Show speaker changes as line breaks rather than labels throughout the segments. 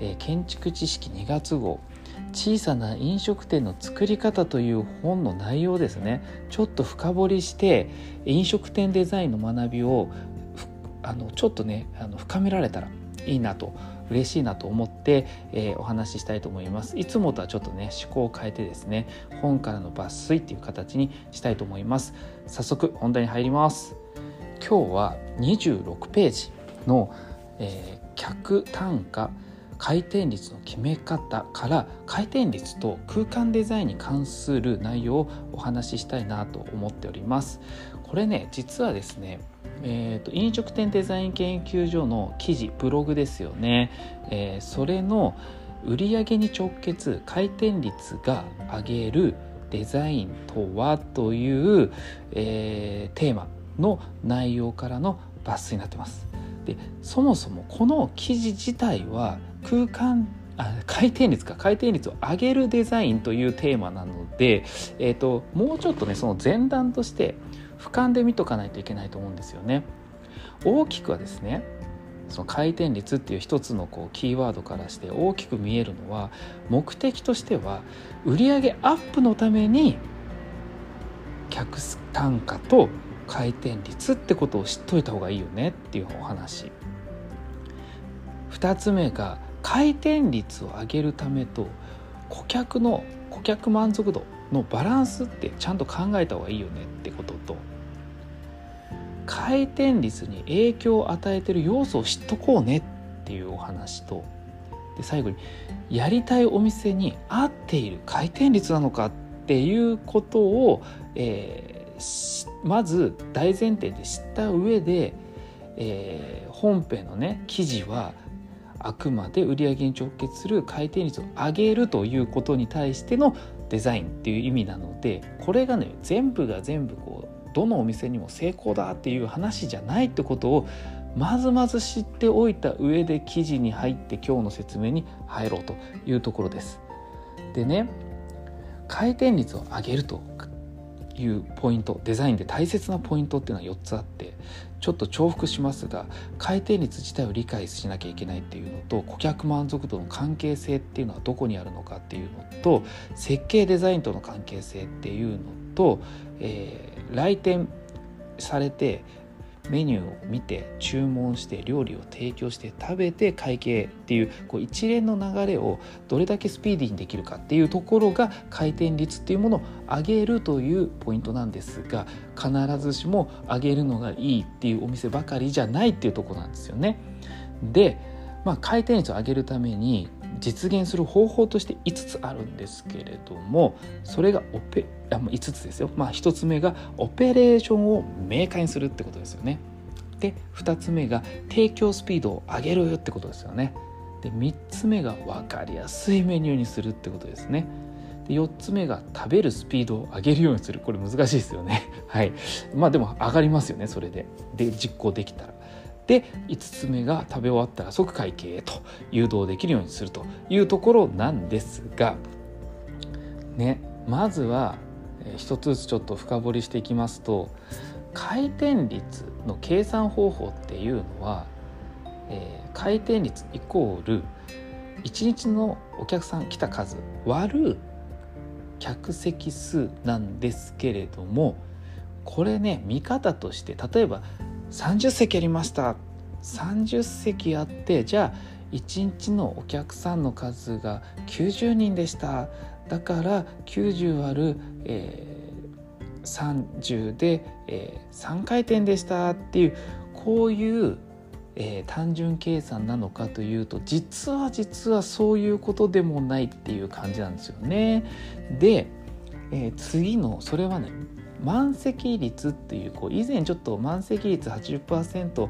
えー、建築知識2月号。小さな飲食店の作り方という本の内容ですね。ちょっと深掘りして飲食店デザインの学びをあのちょっとねあの深められたらいいなと嬉しいなと思って、えー、お話ししたいと思います。いつもとはちょっとね趣向を変えてですね本からの抜粋っていう形にしたいと思います。早速本題に入ります。今日は26ページの、えー、客単価回転率の決め方から回転率と空間デザインに関する内容をお話ししたいなと思っております。これね実はですねえーと、飲食店デザイン研究所の記事ブログですよね、えー、それの売上に直結回転率が上げるデザインとはという、えー、テーマの内容からの抜粋になってます。でそもそもこの記事自体は空間あ回転率か回転率を上げるデザインというテーマなので、えーと、もうちょっとねその前段として俯瞰で見とかないといけないと思うんですよね。大きくはですねその回転率っていう一つのこうキーワードからして大きく見えるのは目的としては売上アップのために客単価と回転率ってことを知っといた方がいいよねっていうお話2つ目が回転率を上げるためと顧客の顧客満足度のバランスってちゃんと考えた方がいいよねってことと回転率に影響を与えてる要素を知っとこうねっていうお話とで最後にやりたいお店に合っている回転率なのかっていうことを、えー、まず大前提で知った上で、えー、本編のね記事はあくまで売上に直結する回転率を上げるということに対してのデザインっていう意味なのでこれがね全部が全部こうどのお店にも成功だっていう話じゃないってことをまずまず知っておいた上で記事に入って今日の説明に入ろうというところです。でね回転率を上げるというポイントデザインで大切なポイントっていうのは4つあってちょっと重複しますが回転率自体を理解しなきゃいけないっていうのと顧客満足度の関係性っていうのはどこにあるのかっていうのと設計デザインとの関係性っていうのと、えー、来店されてメニューを見て注文して料理を提供して食べて会計っていうこう一連の流れをどれだけスピーディーにできるかっていうところが回転率っていうものを上げるというポイントなんですが必ずしも上げるのがいいっていうお店ばかりじゃないっていうとこなんですよね。で、まあ、回転率を上げるために実現する方法として5つあるんですけれどもそれがオペ5つですよ、まあ、1つ目がオペレーションを明快にするってことですよね。で2つ目が提供スピードを上げるってことですよね。で3つ目が分かりやすいメニューにするってことですね。で4つ目が食べるスピードを上げるようにする。これ難しいですよね。はい。まあでも上がりますよねそれで。で実行できたら。で5つ目が食べ終わったら即会計へと誘導できるようにするというところなんですが。ねまずは一つずつちょっと深掘りしていきますと回転率の計算方法っていうのは、えー、回転率イコール1日のお客さん来た数割る客席数なんですけれどもこれね見方として例えば30席ありました。30席あってじゃあ1日のお客さんの数が90人でしただから90割る、えー、30で、えー、3回転でしたっていうこういう、単純計算なのかというと実は実はそういうことでもないっていう感じなんですよね。で、次のそれはね満席率っていうこう以前ちょっと満席率80%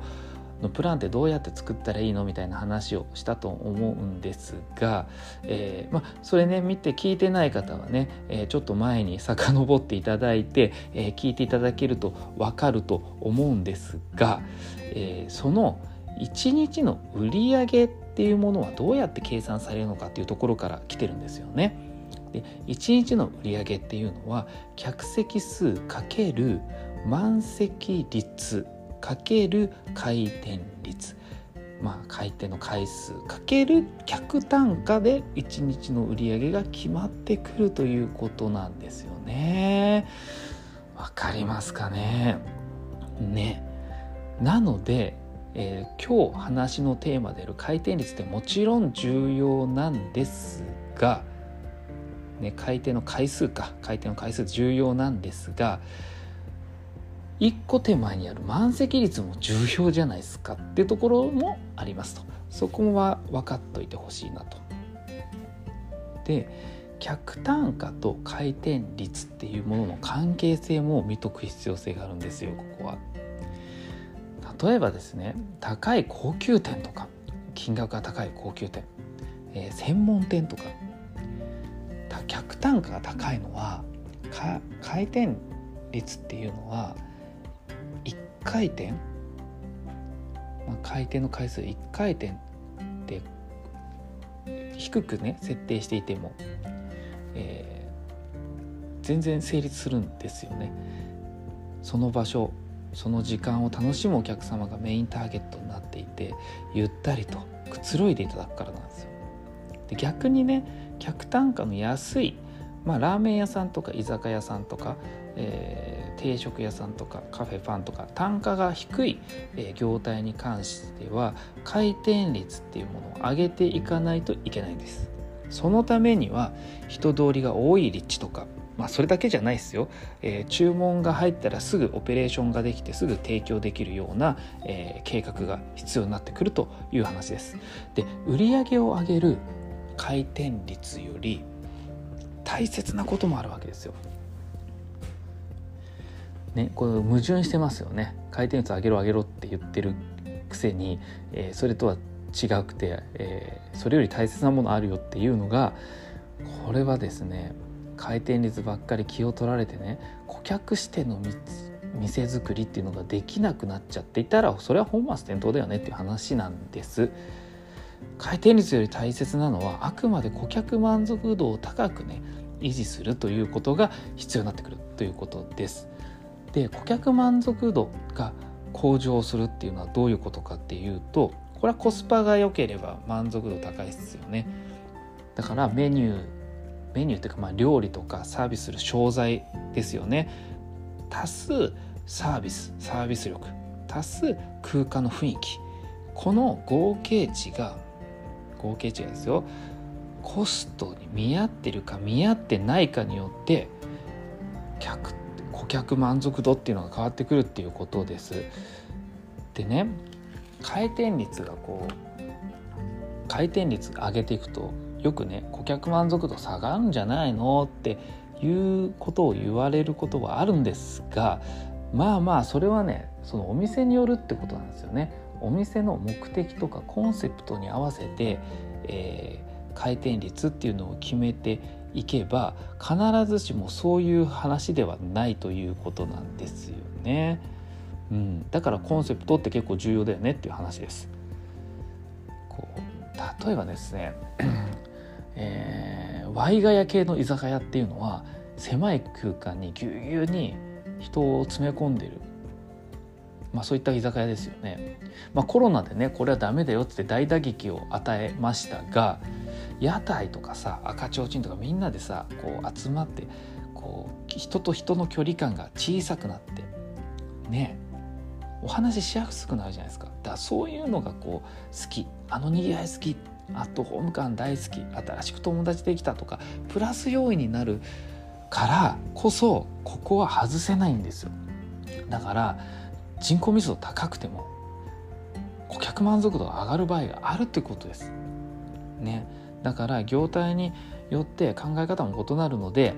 のプランってどうやって作ったらいいのみたいな話をしたと思うんですが、えー、ま、それね見て聞いてない方はね、えー、ちょっと前に遡っていただいて、えー、聞いていただけると分かると思うんですが、えその1日の売り上げっていうものはどうやって計算されるのかっていうところから来てるんですよね。で1日の売り上げっていうのは客席数かける満席率かける回転率まあ回転の回数かける客単価で1日の売り上げが決まってくるということなんですよね。わかりますかね？ね。なので、えー、今日話のテーマである回転率ってもちろん重要なんですが、ね、回転の回数か回転の回数重要なんですが一個手前にある満席率も重要じゃないですかってところもありますとそこは分かっといてほしいなと。で客単価と回転率っていうものの関係性も見とく必要性があるんですよここは。例えばですね高い高級店とか金額が高い高級店、えー、専門店とか客単価が高いのは回転率っていうのは1回転、まあ、回転の回数1回転で低くね設定していても、えー、全然成立するんですよね。その場所その時間を楽しむお客様がメインターゲットになっていてゆったりとくつろいでいただくからなんですよ。で逆にね客単価の安い、まあ、ラーメン屋さんとか居酒屋さんとか、えー、定食屋さんとかカフェパンとか単価が低い、え、業態に関しては回転率っていうものを上げていかないといけないんです。そのためには人通りが多い立地とかまあそれだけじゃないですよ、えー、注文が入ったらすぐオペレーションができてすぐ提供できるような、えー、計画が必要になってくるという話です。で売上を上げる回転率より大切なこともあるわけですよ。ね、これ矛盾してますよね回転率上げろ上げろって言ってるくせに、えー、それとは違くて、えー、それより大切なものあるよっていうのがこれはですね回転率ばっかり気を取られてね顧客視点の店作りっていうのができなくなっちゃっていたらそれは本末転倒だよねっていう話なんです。回転率より大切なのはあくまで顧客満足度を高くね維持するということが必要になってくるということです。で顧客満足度が向上するっていうのはどういうことかっていうとこれはコスパが良ければ満足度高いですよね。だからメニューメニューっていうかまあ料理とかサービスする商材ですよね。足すサービスサービス力足す空間の雰囲気。この合計値が合計値がですよコストに見合ってるか見合ってないかによって客顧客満足度っていうのが変わってくるっていうことです。でね回転率がこう回転率上げていくとよくね顧客満足度下がるんじゃないのっていうことを言われることはあるんですがまあまあそれはねそのお店によるってことなんですよね。お店の目的とかコンセプトに合わせて、えー、回転率っていうのを決めていけば必ずしもそういう話ではないということなんですよね。うん、だからコンセプトって結構重要だよねっていう話です。こう例えばですね、えー、ワイガヤ系の居酒屋っていうのは狭い空間にぎゅうぎゅうに人を詰め込んでるまあ、そういった居酒屋ですよね。まあ、コロナでねこれはダメだよって大打撃を与えましたが屋台とかさ赤ちょうちんとかみんなでさこう集まってこう人と人の距離感が小さくなってねお話ししやすくなるじゃないですか。だからそういうのがこう好き。あのにぎわい好き。アットホーム感大好き。新しく友達できたとかプラス要因になるからこそここは外せないんですよ。だから人口密度高くても顧客満足度が上がる場合があるってことですねだから業態によって考え方も異なるので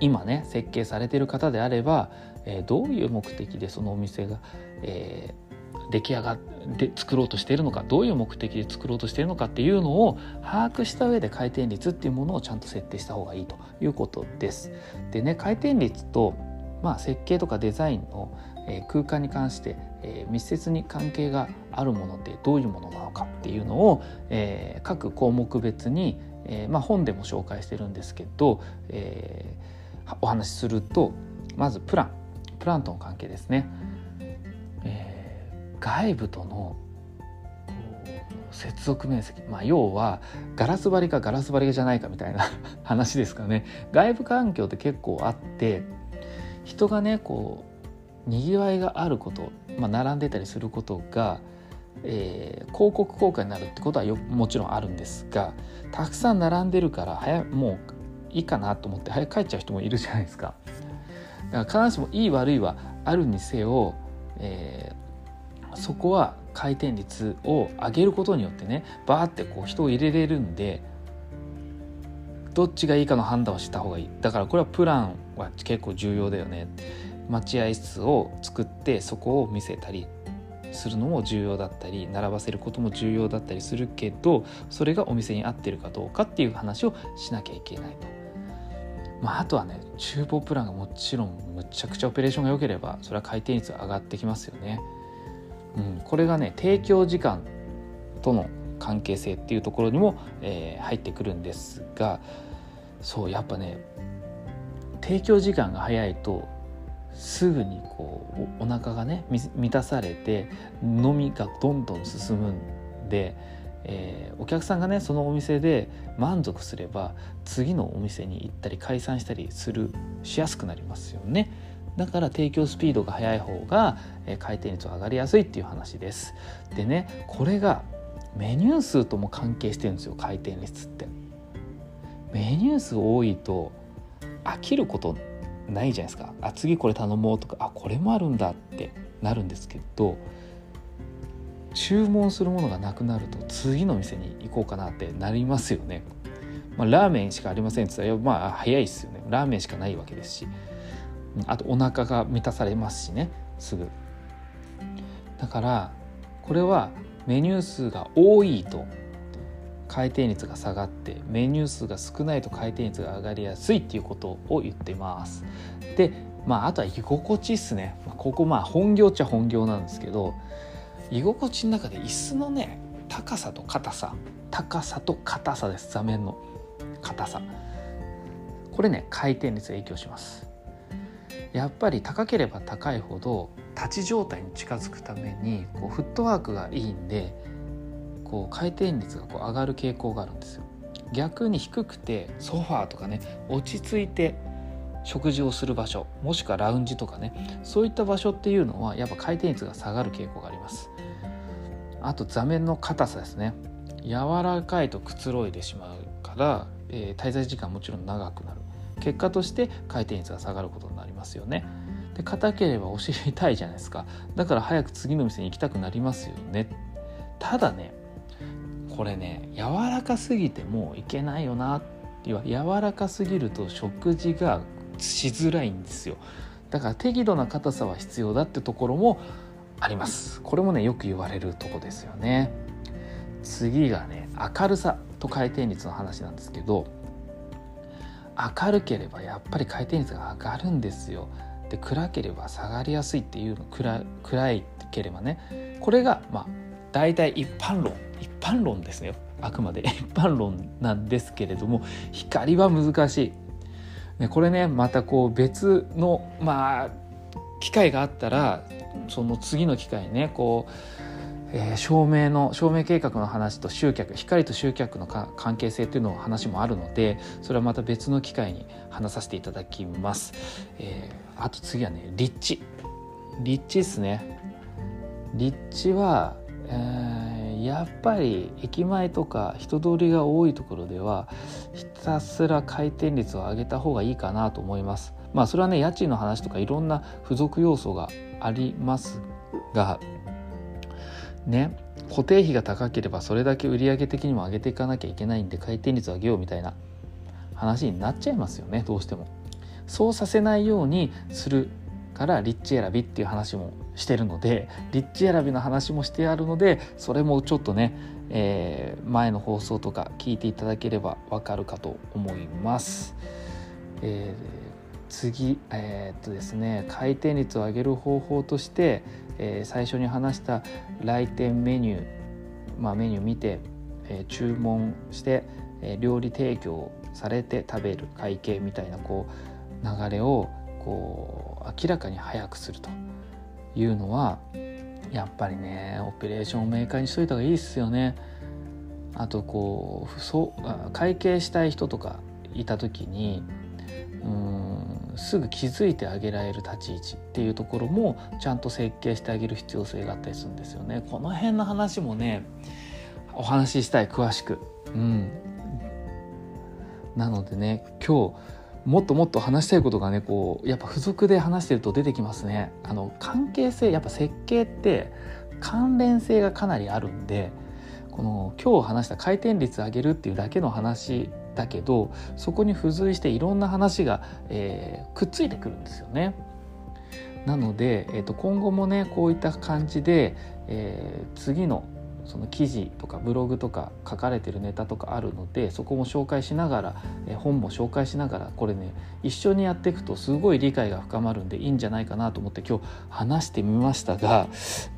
今ね設計されてる方であれば、えー、どういう目的でそのお店が、えー、出来上がって作ろうとしているのかどういう目的で作ろうとしているのかっていうのを把握した上で回転率っていうものをちゃんと設定した方がいいということです。でね回転率と、まあ、設計とかデザインの空間に関して、密接に関係があるものってどういうものなのかっていうのを、各項目別に、まあ、本でも紹介してるんですけど、えお話しするとまずプランプランとの関係ですね。外部との接続面積、まあ、要はガラス張りかガラス張りじゃないかみたいな 話ですかね外部環境って結構あって人がねこにぎわいがあること、まあ、並んでたりすることが、えー、広告効果になるってことはよもちろんあるんですがたくさん並んでるから早もういいかなと思って早く帰っちゃう人もいるじゃないですか。だから必ずしもいい悪いはあるにせよ、えー、そこは回転率を上げることによってねバーってこう人を入れれるんでどっちがいいかの判断をした方がいいだからこれはプランは結構重要だよね待合室を作ってそこを見せたりするのも重要だったり並ばせることも重要だったりするけどそれがお店に合ってるかどうかっていう話をしなきゃいけないと。まあ、あとはね厨房プランがもちろんむちゃくちゃオペレーションが良ければそれは回転率が上がってきますよね。うん、これがね提供時間との関係性っていうところにも、えー、入ってくるんですがそうやっぱね提供時間が早いとすぐにこうお腹がね満たされて飲みがどんどん進むんで、えー、お客さんがねそのお店で満足すれば次のお店に行ったり解散したりするしやすくなりますよね。だから提供スピードが速い方が、えー、回転率は上がりやすいっていう話です。でねこれがメニュー数とも関係してるんですよ回転率って。メニュー数多いと飽きることないじゃないですか。あ次これ頼もうとかあこれもあるんだってなるんですけど注文するものがなくなると次の店に行こうかなってなりますよね。まあ、ラーメンしかありませんって言ったらまあ早いですよね。ラーメンしかないわけですし。あとお腹が満たされますしね。すぐ。だからこれはメニュー数が多いと回転率が下がってメニュー数が少ないと回転率が上がりやすいっていうことを言ってます。でまああとは居心地っすね。ここまあ本業っちゃ本業なんですけど居心地の中で椅子のね高さと硬さ高さと硬さです座面の硬さこれね回転率影響しますやっぱり高ければ高いほど立ち状態に近づくためにこうフットワークがいいんでこう回転率がこう上がる傾向があるんですよ。逆に低くてソファーとかね落ち着いて食事をする場所もしくはラウンジとかねそういった場所っていうのはやっぱ回転率が下がる傾向があります。あと座面の硬さですね。柔らかいとくつろいでしまうから、えー、滞在時間もちろん長くなる。結果として回転率が下がることになりますよね。で硬ければお尻痛いじゃないですか。だから早く次の店に行きたくなりますよね。ただねこれね柔らかすぎてもういけないよなっていう柔らかすぎると食事がしづらいんですよ。だから適度な硬さは必要だってところもあります。これもねよく言われるとこですよね。次がね明るさと回転率の話なんですけど明るければやっぱり回転率が上がるんですよ。で暗ければ下がりやすいっていうの暗暗いければねこれがまあ大体一般論。一般論ですねあくまで一般論なんですけれども光は難しい。ね、これねまたこう別のまあ機会があったらその次の機会にねこう、えー、照明の照明計画の話と集客光と集客の関係性っていうの話もあるのでそれはまた別の機会に話させていただきます。えー、あと次はね立地立地ですね立地は、えーやっぱり駅前とか人通りが多いところではひたすら回転率を上げた方がいいかなと思います。まあそれはね家賃の話とかいろんな付属要素がありますがね固定費が高ければそれだけ売上的にも上げていかなきゃいけないんで回転率を上げようみたいな話になっちゃいますよねどうしても。そうさせないようにするから立地選びっていう話もしてるので立地選びの話もしてあるのでそれもちょっとね、えー、前の放送とか聞いていただければわかるかと思います。えー次、えー、っとですね、回転率を上げる方法として、えー、最初に話した来店メニュー、まあ、メニュー見て、えー、注文して、えー、料理提供されて食べる会計みたいなこう流れをこう明らかに早くするというのはやっぱりねオペレーションを明快にしといた方がいいですよね。あとこうそう会計したい人とかいた時にうんすぐ気づいてあげられる立ち位置っていうところもちゃんと設計してあげる必要性があったりするんですよね。この辺の話もねお話ししたい詳しく。うん、なのでね今日もっともっと話したいことがねこうやっぱ付属で話してると出てきますね。あの関係性やっぱ設計って関連性がかなりあるんでこの今日話した回転率上げるっていうだけの話だけどそこに付随していろんな話が、えー、くっついてくるんですよね。なので、えー、と今後もねこういった感じで、えー、次のその記事とかブログとか書かれてるネタとかあるのでそこも紹介しながら、え本も紹介しながらこれね一緒にやっていくとすごい理解が深まるんでいいんじゃないかなと思って今日話してみましたが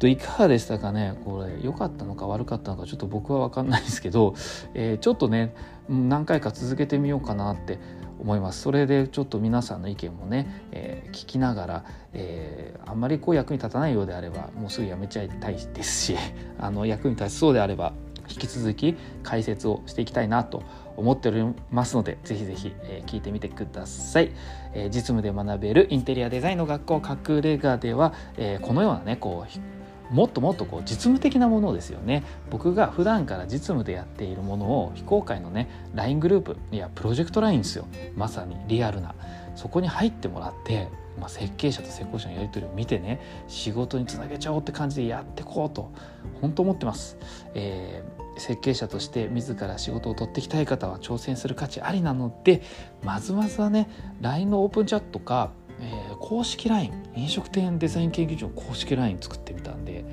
いかがでしたかね？これ良かったのか悪かったのかちょっと僕は分かんないですけど、え、ちょっとね何回か続けてみようかなって思います。それでちょっと皆さんの意見もね、えー、聞きながら、えー、あんまりこう役に立たないようであればもうすぐやめちゃいたいですし あの役に立ちそうであれば引き続き解説をしていきたいなと思っておりますのでぜひぜひ、えー、聞いてみてください、えー、実務で学べるインテリアデザインの学校隠れ家では、えー、このようなねこうもっともっとこう実務的なものですよね。僕が普段から実務でやっているものを非公開のね LINE グループいやプロジェクト LINE ですよ。まさにリアルな。そこに入ってもらってまあ、設計者と施工者のやり取りを見てね仕事につなげちゃおうって感じでやっていこうと本当思ってます、えー、設計者として自ら仕事を取っていきたい方は挑戦する価値ありなのでまずまずはね LINE のオープンチャットかえー、公式 LINE 飲食店デザイン研究所の公式 LINE 作ってみたんで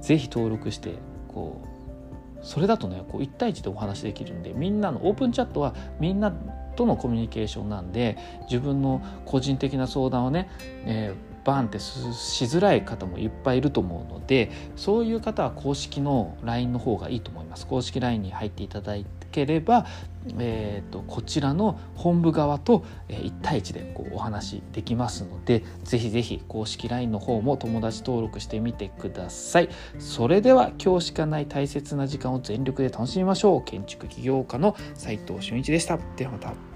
是非登録してこうそれだとねこう1対1でお話できるんでみんなのオープンチャットはみんなとのコミュニケーションなんで自分の個人的な相談をね、えー、バンってしづらい方もいっぱいいると思うのでそういう方は公式の LINE の方がいいと思います。公式 LINE に入っていただいければ、えーと、こちらの本部側と、え1対1でこうお話できますのでぜひぜひ公式 LINE の方も友達登録してみてください。それでは今日しかない大切な時間を全力で楽しみましょう。建築起業家の斉藤俊一でした。ではまた。